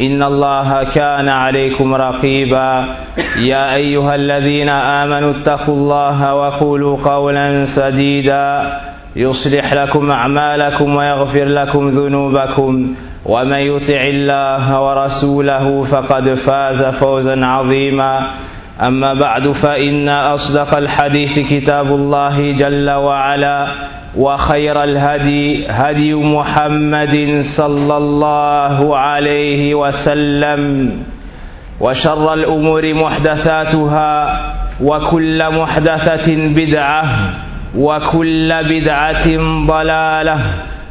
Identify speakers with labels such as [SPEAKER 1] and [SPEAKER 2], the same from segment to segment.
[SPEAKER 1] إن الله كان عليكم رقيبا. يا أيها الذين آمنوا اتقوا الله وقولوا قولا سديدا. يصلح لكم أعمالكم ويغفر لكم ذنوبكم. ومن يطع الله ورسوله فقد فاز فوزا عظيما. أما بعد فإن أصدق الحديث كتاب الله جل وعلا وخير الهدي هدي محمد صلى الله عليه وسلم وشر الأمور محدثاتها وكل محدثة بدعة وكل بدعة ضلالة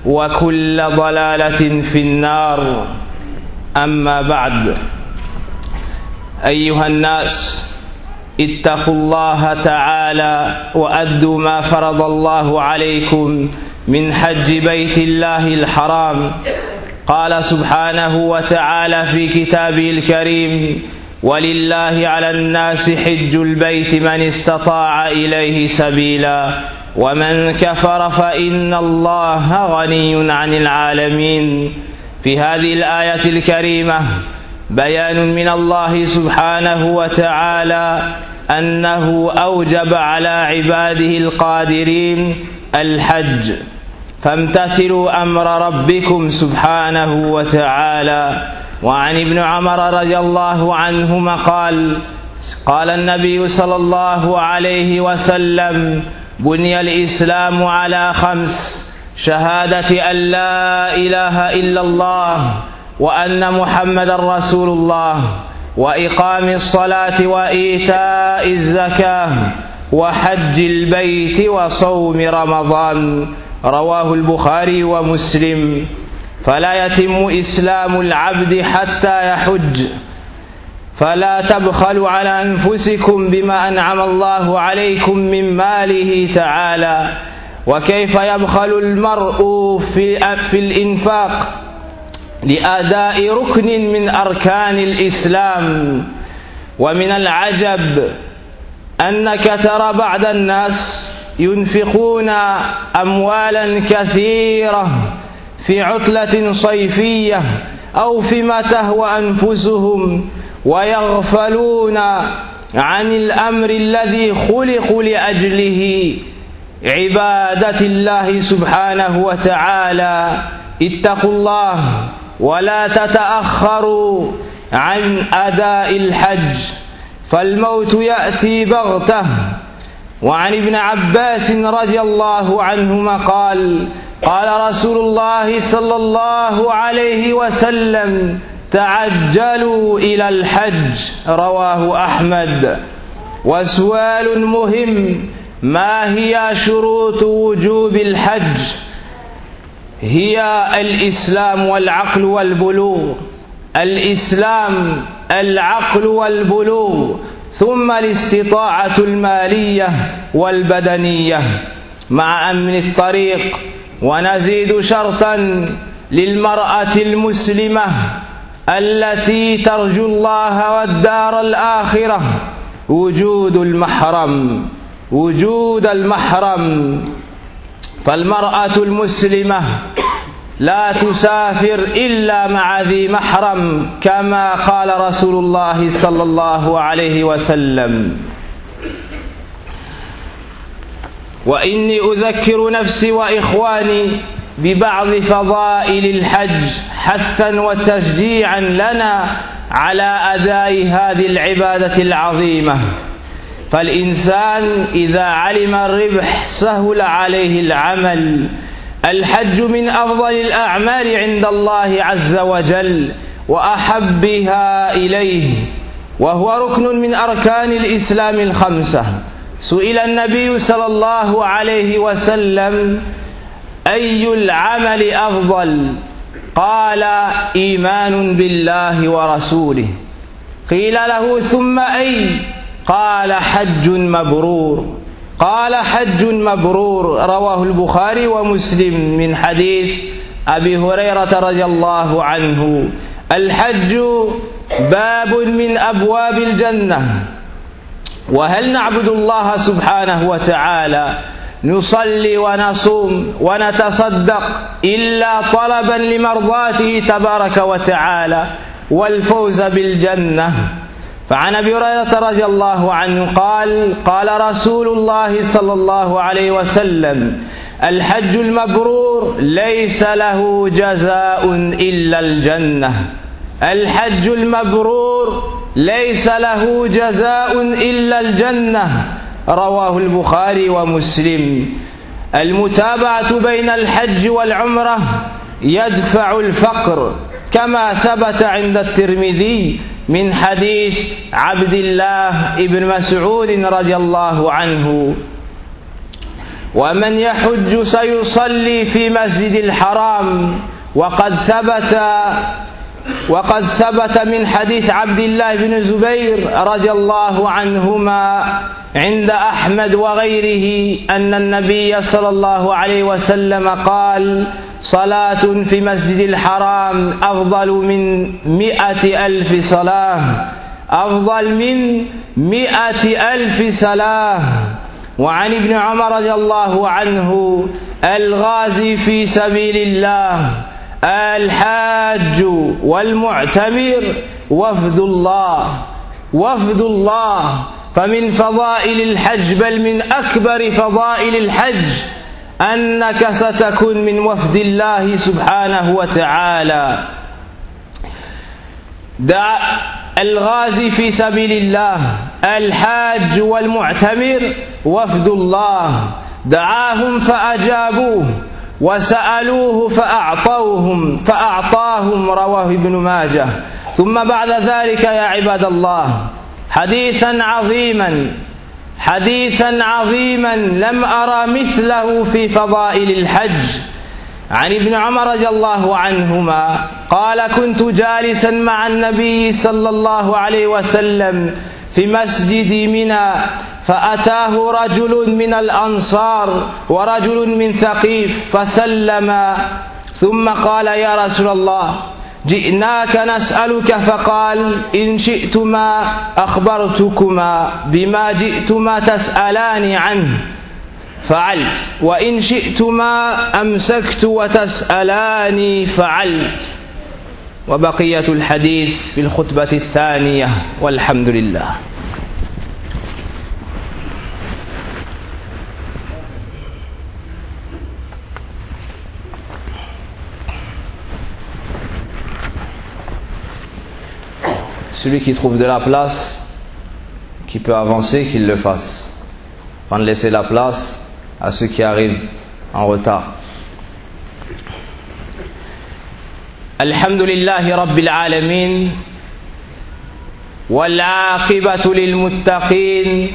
[SPEAKER 1] وكل ضلالة في النار. أما بعد أيها الناس اتقوا الله تعالى وأدوا ما فرض الله عليكم من حج بيت الله الحرام. قال سبحانه وتعالى في كتابه الكريم ولله على الناس حج البيت من استطاع إليه سبيلا ومن كفر فإن الله غني عن العالمين. في هذه الآية الكريمة بيان من الله سبحانه وتعالى أنه أوجب على عباده القادرين الحج. فامتثلوا أمر ربكم سبحانه وتعالى. وعن ابن عمر رضي الله عنهما قال قال النبي صلى الله عليه وسلم بني الإسلام على خمس شهادة أن لا إله إلا الله وأن محمدا رسول الله. وإقام الصلاة وإيتاء الزكاة وحج البيت وصوم رمضان. رواه البخاري ومسلم. فلا يتم إسلام العبد حتى يحج. فلا تبخلوا على أنفسكم بما أنعم الله عليكم من ماله تعالى. وكيف يبخل المرء في في الإنفاق؟ لأداء ركن من أركان الإسلام. ومن العجب أنك ترى بعض الناس ينفقون اموالا كثيرة في عطلة صيفية أو فيما تهوى أنفسهم ويغفلون عن الأمر الذي خلقوا لأجله عبادة الله سبحانه وتعالى. اتقوا الله. ولا تتأخروا عن أداء الحج فالموت يأتي بغتة. وعن ابن عباس رضي الله عنهما قال قال رسول الله صلى الله عليه وسلم تعجلوا إلى الحج رواه أحمد. وسؤال مهم ما هي شروط وجوب الحج؟ هي الإسلام والعقل والبلوغ. الإسلام العقل والبلوغ. ثم الاستطاعة المالية والبدنية. مع أمن الطريق. ونزيد شرطا للمرأة المسلمة التي ترجو الله والدار الآخرة. وجود المحرم. وجود المحرم. فالمرأة المسلمة لا تسافر إلا مع ذي محرم كما قال رسول الله صلى الله عليه وسلم. وإني أذكر نفسي وإخواني ببعض فضائل الحج حثا وتشجيعا لنا على أداء هذه العبادة العظيمة. فالإنسان إذا علم الربح سهل عليه العمل. الحج من أفضل الأعمال عند الله عز وجل وأحبها إليه وهو ركن من أركان الإسلام الخمسة. سئل النبي صلى الله عليه وسلم أي العمل أفضل؟ قال إيمان بالله ورسوله. قيل له ثم أي؟ قال حج مبرور. قال حج مبرور. رواه البخاري ومسلم من حديث أبي هريرة رضي الله عنه. الحج باب من أبواب الجنة. وهل نعبد الله سبحانه وتعالى؟ نصلي ونصوم ونتصدق إلا طلبا لمرضاته تبارك وتعالى. والفوز بالجنة. فعن أبي هريرة رضي الله عنه قال قال رسول الله صلى الله عليه وسلم الحج المبرور ليس له جزاء إلا الجنة. الحج المبرور ليس له جزاء إلا الجنة. رواه البخاري ومسلم. المتابعة بين الحج والعمرة يدفع الفقر. كما ثبت عند الترمذي من حديث عبد الله بن مسعود رضي الله عنه. ومن يحج سيصلي في مسجد الحرام. وقد ثبت وقد ثبت من حديث عبد الله بن زبير رضي الله عنهما عند أحمد وغيره أن النبي صلى الله عليه وسلم قال صلاة في مسجد الحرام أفضل من مائه ألف صلاة. أفضل من مائه ألف صلاة. وعن ابن عمر رضي الله عنه الغازي في سبيل الله الحاج والمعتمر وفد الله. وفد الله فمن فضائل الحج بل من أكبر فضائل الحج أنك ستكون من وفد الله سبحانه وتعالى. دع الغازي في سبيل الله الحاج والمعتمر وفد الله. دعاهم فأجابوه وسألوه فأعطوهم فأعطاهم رواه ابن ماجه. ثم بعد ذلك يا عباد الله حديثا عظيما حديثا عظيما لم أرى مثله في فضائل الحج. عن ابن عمر رضي الله عنهما قال كنت جالسا مع النبي صلى الله عليه وسلم في مسجد منى فأتاه رجل من الأنصار ورجل من ثقيف فسلم ثم قال يا رسول الله جئناك نسألك فقال إن شئتما أخبرتكما بما جئتما تسألان عنه. فعلت. وإن شئتما أمسكت وتسألاني فعلت. وبقية الحديث في الخطبة الثانية. والحمد لله. Celui qui trouve de la place, qui peut avancer, qu'il le fasse. Afin de laisser la place à ceux qui arrivent en retard. الحمد لله رب العالمين والعاقبة للمتقين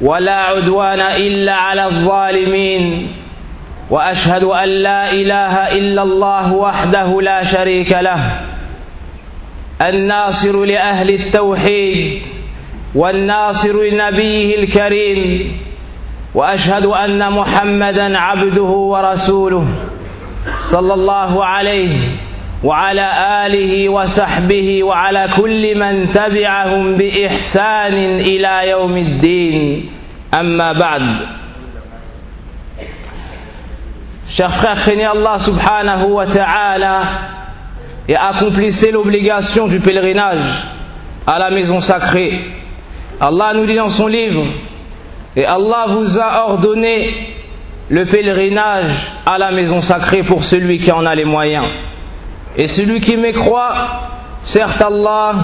[SPEAKER 1] ولا عدوان إلا على الظالمين وأشهد أن لا إله إلا الله وحده لا شريك له الناصر لأهل التوحيد والناصر لنبيه الكريم وأشهد أن محمدا عبده ورسوله صلى الله عليه وعلى آله وصحبه وعلى كل من تبعهم بإحسان إلى يوم الدين. أما بعد Allah subhanahu wa ta'ala et accomplissez l'obligation du pèlerinage à la maison sacrée. Allah nous dit dans son livre, et Allah vous a ordonné le pèlerinage à la maison sacrée pour celui qui en a les moyens. Et celui qui mécroit, certes Allah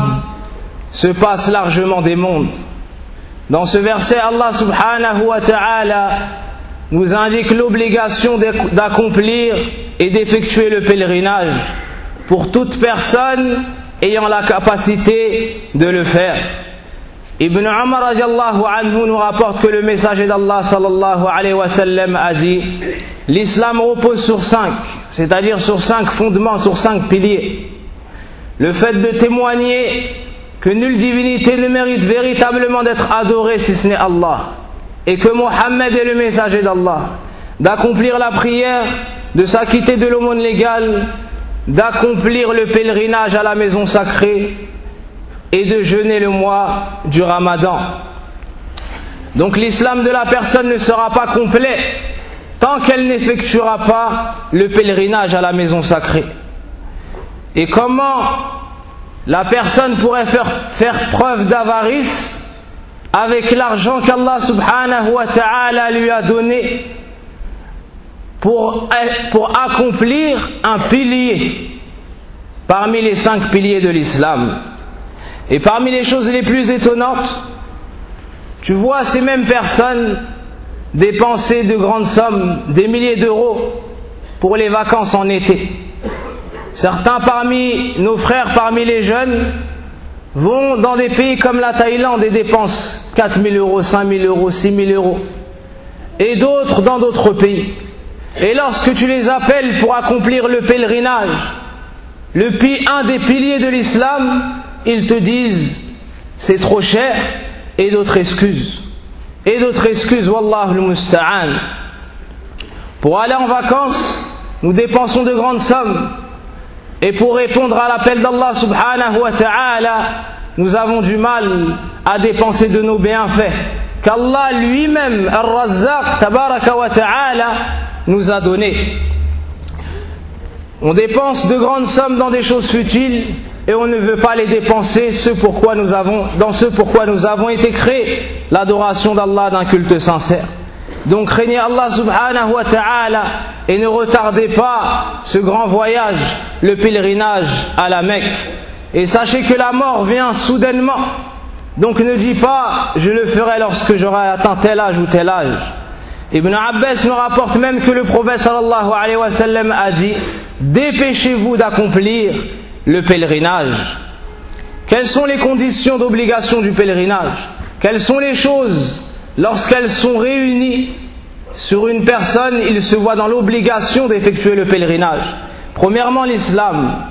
[SPEAKER 1] se passe largement des mondes. Dans ce verset, Allah subhanahu wa ta'ala nous indique l'obligation d'accomplir et d'effectuer le pèlerinage pour toute personne ayant la capacité de le faire. Ibn Umar anhu nous rapporte que le messager d'Allah sallallahu alayhi wa sallam a dit L'islam repose sur cinq, c'est-à-dire sur cinq fondements, sur cinq piliers. Le fait de témoigner que nulle divinité ne mérite véritablement d'être adorée si ce n'est Allah, et que Mohammed est le messager d'Allah, d'accomplir la prière, de s'acquitter de l'aumône légale, d'accomplir le pèlerinage à la maison sacrée, et de jeûner le mois du ramadan. Donc l'islam de la personne ne sera pas complet tant qu'elle n'effectuera pas le pèlerinage à la maison sacrée. Et comment la personne pourrait faire, preuve d'avarice avec l'argent qu'Allah subhanahu wa ta'ala lui a donné pour, accomplir un pilier parmi les cinq piliers de l'islam. Et parmi les choses les plus étonnantes, tu vois ces mêmes personnes dépenser de grandes sommes, des milliers d'euros, pour les vacances en été. Certains parmi nos frères, parmi les jeunes, vont dans des pays comme la Thaïlande et dépensent 4 000 euros, 5 000 euros, 6 000 euros. Et d'autres dans d'autres pays. Et lorsque tu les appelles pour accomplir le pèlerinage, le, un des piliers de l'islam, ils te disent c'est trop cher et d'autres excuses. Et d'autres excuses, Wallah musta'an. Pour aller en vacances, nous dépensons de grandes sommes. Et pour répondre à l'appel d'Allah subhanahu wa ta'ala, nous avons du mal à dépenser de nos bienfaits qu'Allah lui-même, Ar-Razzaq, tabaraka wa ta'ala, nous a donnés. On dépense de grandes sommes dans des choses futiles et on ne veut pas les dépenser dans ce pourquoi nous avons été créés, l'adoration d'Allah d'un culte sincère. Donc craignez Allah subhanahu wa ta'ala et ne retardez pas ce grand voyage, le pèlerinage à la Mecque. Et sachez que la mort vient soudainement. Donc ne dis pas je le ferai lorsque j'aurai atteint tel âge ou tel âge. Ibn Abbas nous rapporte même que le prophète sallallahu alayhi wa sallam a dit Dépêchez-vous d'accomplir le pèlerinage. Quelles sont les conditions d'obligation du pèlerinage? Quelles sont les choses? Lorsqu'elles sont réunies sur une personne, il se voit dans l'obligation d'effectuer le pèlerinage Premièrement, l'islam.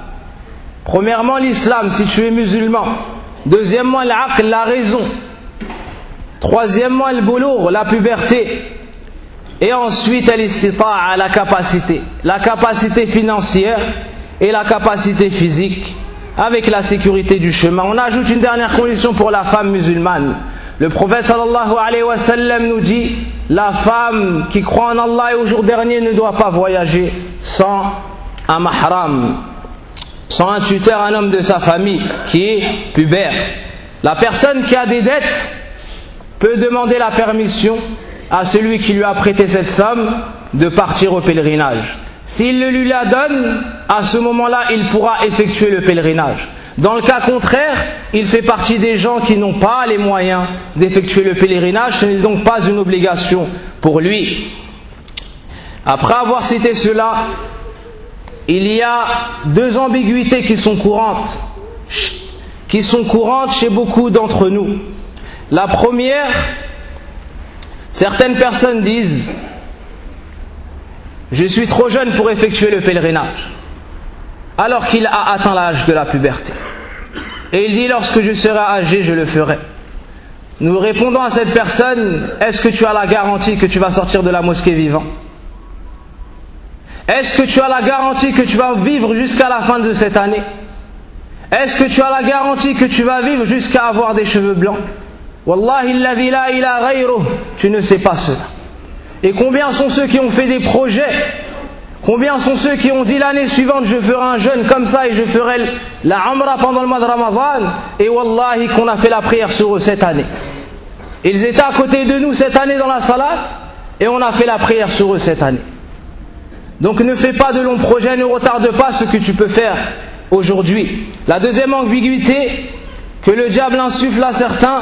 [SPEAKER 1] Premièrement, l'islam, si tu es musulman. Deuxièmement, l'aql, la raison. Troisièmement, le boulour, la puberté. Et ensuite, à la capacité. La capacité financière et la capacité physique avec la sécurité du chemin. On ajoute une dernière condition pour la femme musulmane. Le prophète sallallahu alayhi wa sallam nous dit la femme qui croit en Allah et au jour dernier ne doit pas voyager sans un mahram, sans un tuteur, un homme de sa famille qui est pubère. La personne qui a des dettes peut demander la permission à celui qui lui a prêté cette somme de partir au pèlerinage. S'il le lui la donne, à ce moment-là, il pourra effectuer le pèlerinage. Dans le cas contraire, il fait partie des gens qui n'ont pas les moyens d'effectuer le pèlerinage, ce n'est donc pas une obligation pour lui. Après avoir cité cela, il y a deux ambiguïtés qui sont courantes, qui sont courantes chez beaucoup d'entre nous. La première, certaines personnes disent je suis trop jeune pour effectuer le pèlerinage, alors qu'il a atteint l'âge de la puberté. Et il dit, lorsque je serai âgé, je le ferai. Nous répondons à cette personne, est-ce que tu as la garantie que tu vas sortir de la mosquée vivant? Est-ce que tu as la garantie que tu vas vivre jusqu'à la fin de cette année? Est-ce que tu as la garantie que tu vas vivre jusqu'à avoir des cheveux blancs? Wallahi la tu ne sais pas cela. Et combien sont ceux qui ont fait des projets? Combien sont ceux qui ont dit l'année suivante je ferai un jeûne comme ça et je ferai la Umrah pendant le mois de Ramadan? Et Wallahi qu'on a fait la prière sur eux cette année. Ils étaient à côté de nous cette année dans la salat et on a fait la prière sur eux cette année. Donc ne fais pas de longs projets, ne retarde pas ce que tu peux faire aujourd'hui. La deuxième ambiguïté que le diable insuffle à certains,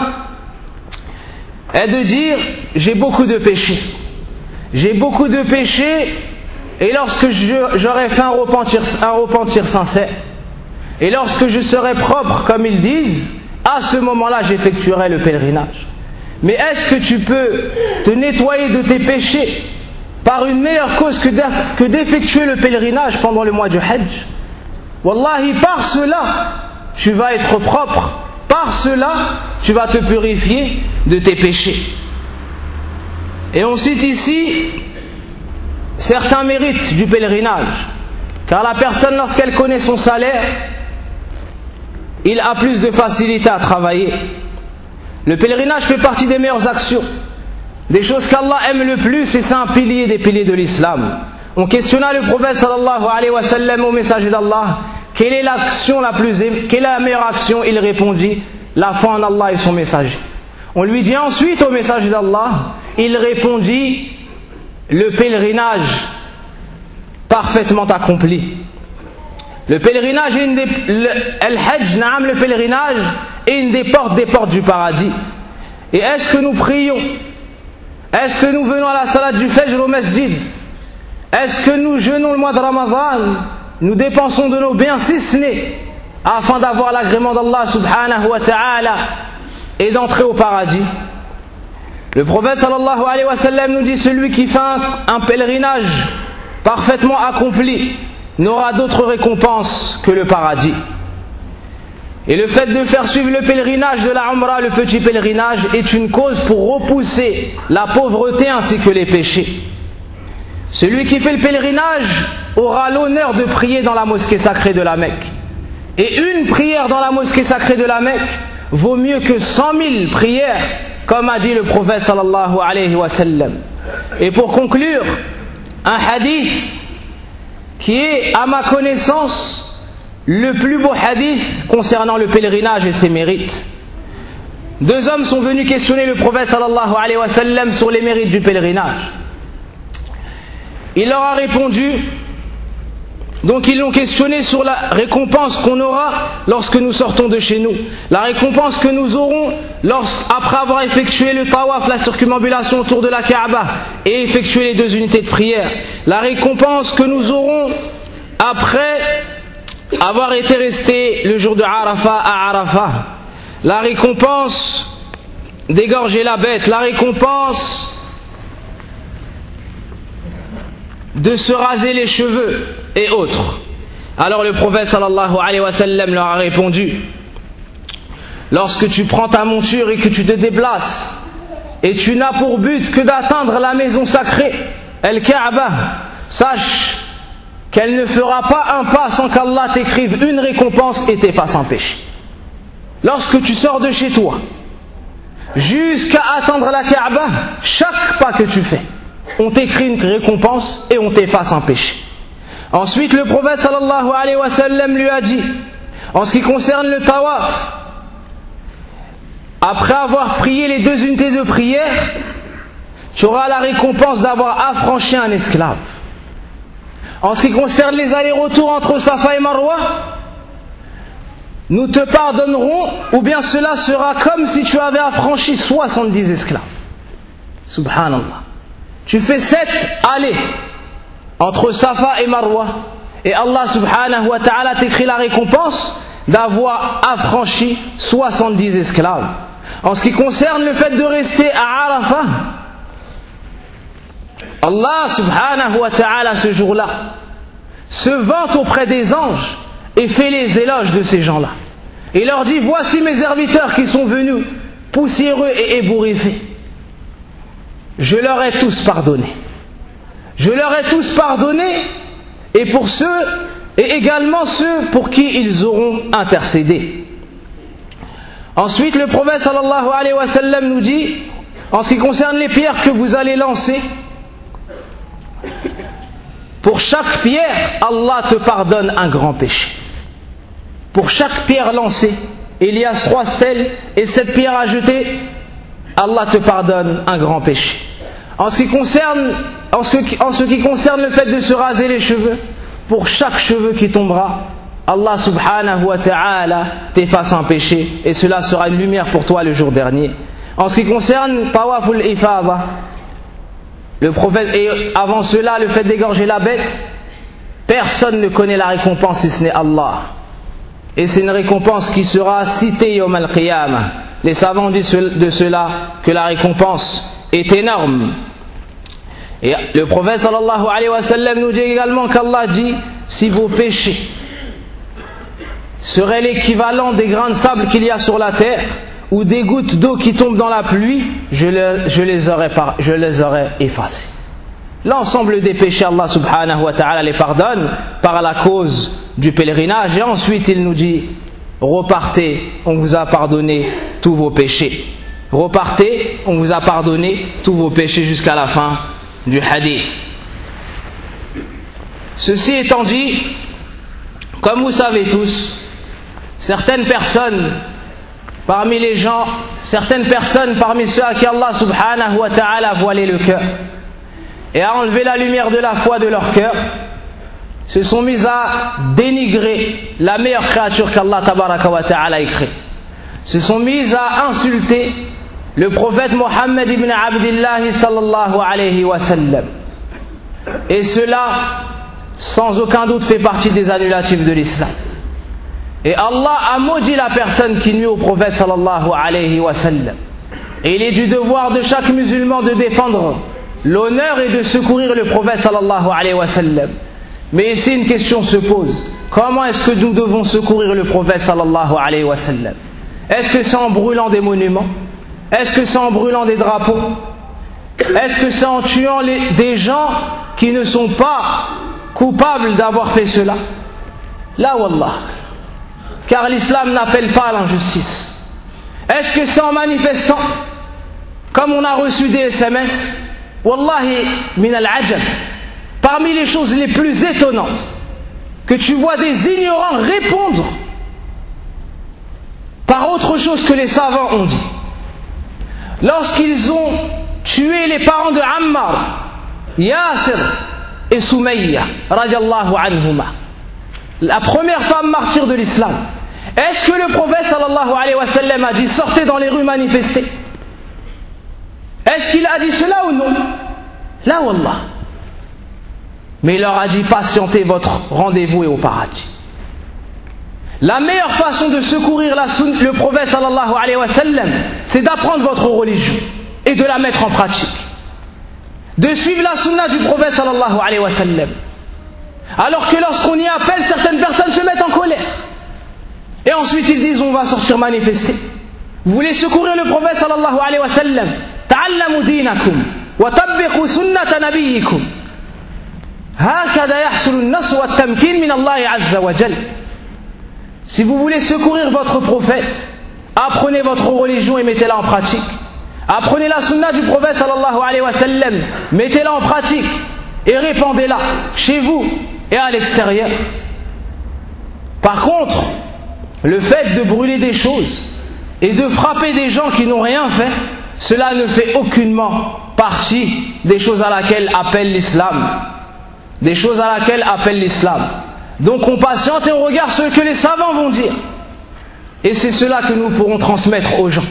[SPEAKER 1] est de dire j'ai beaucoup de péchés. J'ai beaucoup de péchés et lorsque j'aurai fait un repentir, un repentir sincère, et lorsque je serai propre, comme ils disent, à ce moment-là j'effectuerai le pèlerinage. Mais est-ce que tu peux te nettoyer de tes péchés par une meilleure cause que d'effectuer le pèlerinage pendant le mois du Hajj? Wallahi, par cela, tu vas être propre. Par cela, tu vas te purifier de tes péchés. Et on cite ici certains mérites du pèlerinage. Car la personne, lorsqu'elle connaît son salaire, il a plus de facilité à travailler. Le pèlerinage fait partie des meilleures actions. Des choses qu'Allah aime le plus et c'est un pilier des piliers de l'islam. On questionna le prophète sallallahu alayhi wa sallam au messager d'Allah quelle est l'action la plus quelle est la meilleure action? Il répondit la foi en Allah et son messager. On lui dit ensuite au messager d'Allah, il répondit le pèlerinage parfaitement accompli. Le pèlerinage est une des, pèlerinage est une des portes des portes du paradis. Et est-ce que nous prions? Est-ce que nous venons à la salade du Fajr au masjid? Est-ce que nous jeûnons le mois de Ramadan? Nous dépensons de nos biens si ce n'est afin d'avoir l'agrément d'Allah subhanahu wa ta'ala et d'entrer au paradis. Le prophète sallallahu alayhi wa nous dit celui qui fait un, un pèlerinage parfaitement accompli n'aura d'autre récompense que le paradis. Et le fait de faire suivre le pèlerinage de la Umrah, le petit pèlerinage, est une cause pour repousser la pauvreté ainsi que les péchés. Celui qui fait le pèlerinage aura l'honneur de prier dans la mosquée sacrée de la Mecque. Et une prière dans la mosquée sacrée de la Mecque vaut mieux que cent mille prières, comme a dit le prophète sallallahu alayhi wa sallam. Et pour conclure, un hadith qui est, à ma connaissance, le plus beau hadith concernant le pèlerinage et ses mérites. Deux hommes sont venus questionner le prophète sallallahu alayhi sur les mérites du pèlerinage. Il leur a répondu, donc ils l'ont questionné sur la récompense qu'on aura lorsque nous sortons de chez nous. La récompense que nous aurons après avoir effectué le tawaf, la circumambulation autour de la Kaaba et effectué les deux unités de prière. La récompense que nous aurons après avoir été resté le jour de Arafat à Arafat. La récompense d'égorger la bête. La récompense de se raser les cheveux et autres. Alors le prophète sallallahu alayhi wa sallam leur a répondu Lorsque tu prends ta monture et que tu te déplaces et tu n'as pour but que d'atteindre la maison sacrée, El Kaaba, sache qu'elle ne fera pas un pas sans qu'Allah t'écrive une récompense et t'efface un péché. Lorsque tu sors de chez toi, jusqu'à atteindre la Kaaba, chaque pas que tu fais, on t'écrit une récompense et on t'efface un péché. Ensuite, le prophète sallallahu alayhi lui a dit, en ce qui concerne le tawaf, après avoir prié les deux unités de prière, tu auras la récompense d'avoir affranchi un esclave. En ce qui concerne les allers-retours entre Safa et Marwa, nous te pardonnerons, ou bien cela sera comme si tu avais affranchi 70 esclaves. Subhanallah. Tu fais sept allées entre Safa et Marwa. Et Allah subhanahu wa ta'ala t'écrit la récompense d'avoir affranchi 70 esclaves. En ce qui concerne le fait de rester à Arafah, Allah subhanahu wa ta'ala ce jour-là se vante auprès des anges et fait les éloges de ces gens-là. Et leur dit, voici mes serviteurs qui sont venus poussiéreux et ébouriffés. Je leur ai tous pardonné. Je leur ai tous pardonné, et pour ceux, et également ceux pour qui ils auront intercédé. Ensuite, le prophète nous dit, en ce qui concerne les pierres que vous allez lancer, pour chaque pierre, Allah te pardonne un grand péché. Pour chaque pierre lancée, il y a trois stèles, et cette pierre ajoutée, Allah te pardonne un grand péché. En ce, qui concerne, en, ce en ce qui concerne le fait de se raser les cheveux, pour chaque cheveu qui tombera, Allah subhanahu wa ta'ala t'efface un péché et cela sera une lumière pour toi le jour dernier. En ce qui concerne Tawaful Ifada, le prophète, et avant cela, le fait d'égorger la bête, personne ne connaît la récompense si ce n'est Allah. Et c'est une récompense qui sera citée Yom al-Qiyamah. Les savants disent de cela que la récompense est énorme. Et le prophète sallallahu alayhi wa sallam nous dit également qu'Allah dit si vos péchés seraient l'équivalent des grains de sable qu'il y a sur la terre ou des gouttes d'eau qui tombent dans la pluie, je les, aurais, je les aurais effacés. L'ensemble des péchés, Allah subhanahu wa ta'ala les pardonne par la cause du pèlerinage. Et ensuite, il nous dit, repartez, on vous a pardonné tous vos péchés. Repartez, on vous a pardonné tous vos péchés jusqu'à la fin du hadith. Ceci étant dit, comme vous savez tous, certaines personnes parmi les gens, certaines personnes parmi ceux à qui Allah subhanahu wa ta'ala a voilé le cœur et a enlevé la lumière de la foi de leur cœur, se sont mis à dénigrer la meilleure créature qu'Allah wa ta'ala a créée. Se sont mis à insulter le prophète Mohammed ibn Abdullah sallallahu alayhi wa sallam. Et cela, sans aucun doute, fait partie des annulatifs de l'islam. Et Allah a maudit la personne qui nuit au prophète sallallahu alayhi wa sallam. Et il est du devoir de chaque musulman de défendre l'honneur et de secourir le prophète sallallahu alayhi wa sallam. Mais ici une question se pose. Comment est-ce que nous devons secourir le prophète sallallahu alayhi wa sallam? Est-ce que c'est en brûlant des monuments? Est-ce que c'est en brûlant des drapeaux? Est-ce que c'est en tuant des gens qui ne sont pas coupables d'avoir fait cela? Là, Wallah. Car l'islam n'appelle pas à l'injustice. Est-ce que c'est en manifestant? Comme on a reçu des SMS, Wallahi min al-ajab. Parmi les choses les plus étonnantes, que tu vois des ignorants répondre par autre chose que les savants ont dit lorsqu'ils ont tué les parents de Ammar, Yasir et Soumayya, radiallahu anhuma, la première femme martyre de l'islam, est-ce que le prophète sallallahu alayhi wa a dit sortez dans les rues manifester? Est-ce qu'il a dit cela ou non? Là, Wallah. Mais il leur a dit patientez, votre rendez-vous est au paradis. La meilleure façon de secourir la le prophète sallallahu alayhi wa sallam, c'est d'apprendre votre religion et de la mettre en pratique. De suivre la sunna du prophète sallallahu alayhi wa sallam. Alors que lorsqu'on y appelle, certaines personnes se mettent en colère. Et ensuite ils disent on va sortir manifester. Vous voulez secourir le prophète sallallahu alayhi wa sallam تعلموا دينكم وطبقوا سنة نبيكم هكذا يحصل النصر والتمكين من الله عز وجل si vous voulez secourir votre prophète, apprenez votre religion et mettez-la en pratique. Apprenez la sunna du prophète mettez-la en pratique et répandez-la chez vous et à l'extérieur. Par contre, le fait de brûler des choses et de frapper des gens qui n'ont rien fait, cela ne fait aucunement partie des choses à laquelle appelle l'islam. Des choses à laquelle appelle l'islam. Donc on patiente et on regarde ce que les savants vont dire. Et c'est cela que nous pourrons transmettre aux gens.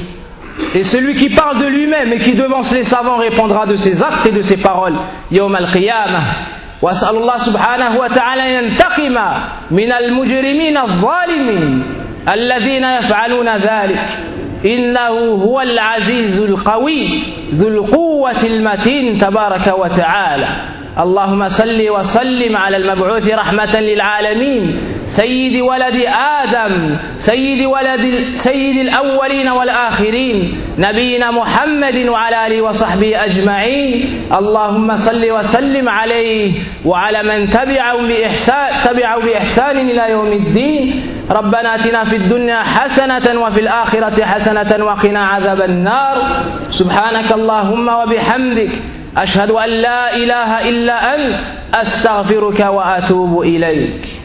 [SPEAKER 1] Et celui qui parle de lui-même et qui devance les savants répondra de ses actes et de ses paroles. Yawm al-qiyamah. واسال الله سبحانه وتعالى ينتقم من المجرمين الظالمين الذين يفعلون ذلك انه هو العزيز القوي ذو القوه المتين تبارك وتعالى اللهم صل وسلم على المبعوث رحمة للعالمين. سيد ولد آدم سيد ولد سيد الأولين والآخرين. نبينا محمد وعلى آله وصحبه أجمعين. اللهم صل وسلم عليه وعلى من تبعهم بإحسان تبعوا بإحسان إلى يوم الدين. ربنا آتنا في الدنيا حسنة وفي الآخرة حسنة وقنا عذاب النار. سبحانك اللهم وبحمدك. أشهد أن لا إله إلا أنت أستغفرك وأتوب إليك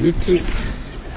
[SPEAKER 2] Thank you.